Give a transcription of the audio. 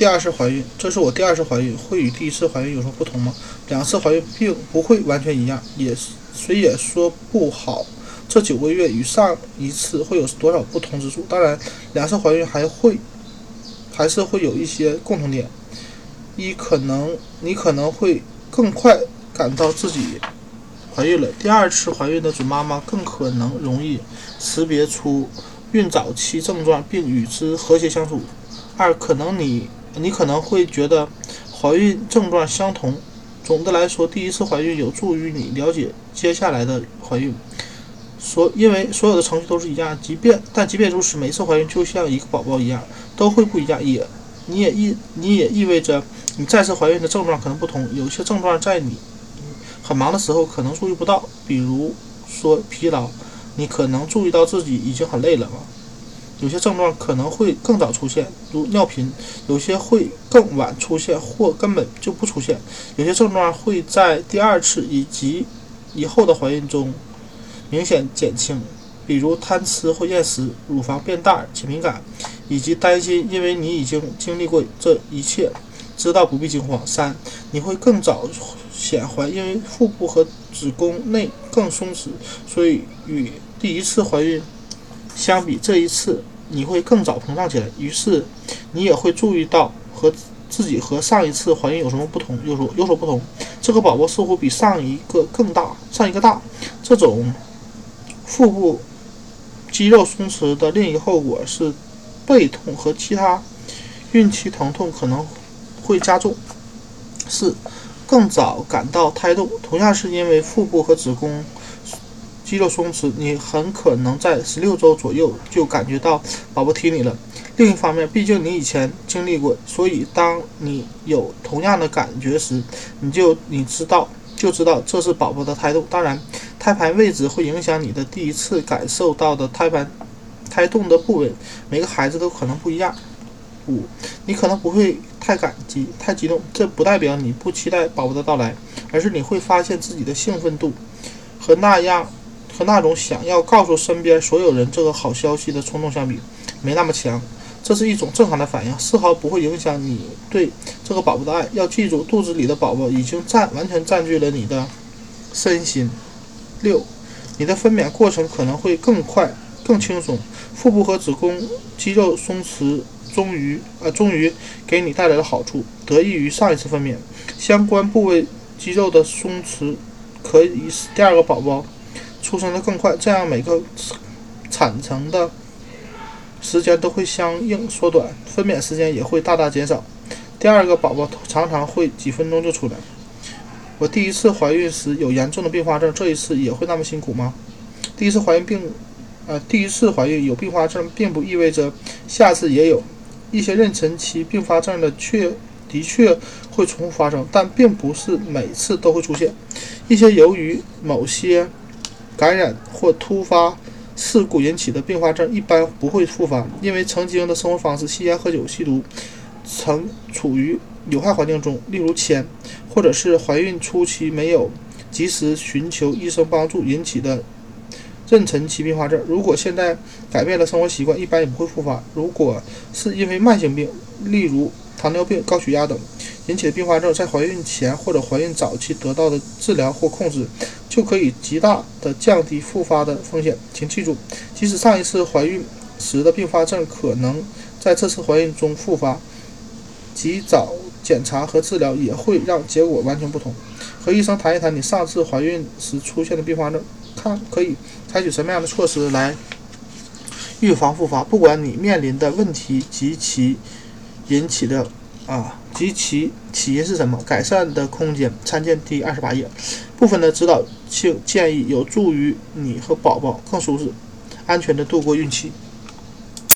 第二次怀孕，这是我第二次怀孕，会与第一次怀孕有什么不同吗？两次怀孕并不会完全一样，也谁也说不好。这九个月与上一次会有多少不同之处？当然，两次怀孕还会还是会有一些共同点。一，可能你可能会更快感到自己怀孕了。第二次怀孕的准妈妈更可能容易识别出孕早期症状，并与之和谐相处。二，可能你。你可能会觉得怀孕症状相同。总的来说，第一次怀孕有助于你了解接下来的怀孕。所因为所有的程序都是一样，即便但即便如此，每一次怀孕就像一个宝宝一样，都会不一样。也你也意你也意味着你再次怀孕的症状可能不同。有些症状在你很忙的时候可能注意不到，比如说疲劳，你可能注意到自己已经很累了嘛。有些症状可能会更早出现，如尿频；有些会更晚出现，或根本就不出现。有些症状会在第二次以及以后的怀孕中明显减轻，比如贪吃或厌食、乳房变大且敏感，以及担心。因为你已经经历过这一切，知道不必惊慌。三，你会更早显怀，因为腹部和子宫内更松弛，所以与第一次怀孕相比，这一次。你会更早膨胀起来，于是你也会注意到和自己和上一次怀孕有什么不同，有所有所不同。这个宝宝似乎比上一个更大，上一个大。这种腹部肌肉松弛的另一个后果是背痛和其他孕期疼痛可能会加重。四，更早感到胎动，同样是因为腹部和子宫。肌肉松弛，你很可能在十六周左右就感觉到宝宝踢你了。另一方面，毕竟你以前经历过，所以当你有同样的感觉时，你就你知道就知道这是宝宝的胎动。当然，胎盘位置会影响你的第一次感受到的胎盘胎动的部位，每个孩子都可能不一样。五，你可能不会太感激、太激动，这不代表你不期待宝宝的到来，而是你会发现自己的兴奋度和那样。和那种想要告诉身边所有人这个好消息的冲动相比，没那么强。这是一种正常的反应，丝毫不会影响你对这个宝宝的爱。要记住，肚子里的宝宝已经占完全占据了你的身心。六，你的分娩过程可能会更快、更轻松。腹部和子宫肌肉松弛，终于呃，终于给你带来了好处，得益于上一次分娩。相关部位肌肉的松弛可以使第二个宝宝。出生的更快，这样每个产程的时间都会相应缩短，分娩时间也会大大减少。第二个宝宝常常会几分钟就出来。我第一次怀孕时有严重的并发症，这一次也会那么辛苦吗？第一次怀孕并呃，第一次怀孕有并发症，并不意味着下次也有。一些妊娠期并发症的确的确会重复发生，但并不是每次都会出现。一些由于某些感染或突发事故引起的并发症一般不会复发，因为曾经的生活方式（吸烟、喝酒、吸毒）曾处于有害环境中，例如铅，或者是怀孕初期没有及时寻求医生帮助引起的妊娠期并发症。如果现在改变了生活习惯，一般也不会复发。如果是因为慢性病，例如糖尿病、高血压等引起的并发症，在怀孕前或者怀孕早期得到的治疗或控制。就可以极大的降低复发的风险。请记住，即使上一次怀孕时的并发症可能在这次怀孕中复发，及早检查和治疗也会让结果完全不同。和医生谈一谈你上次怀孕时出现的并发症，看可以采取什么样的措施来预防复发。不管你面临的问题及其引起的啊及其起因是什么，改善的空间参见第二十八页。部分的指导性建议有助于你和宝宝更舒适、安全的度过孕期。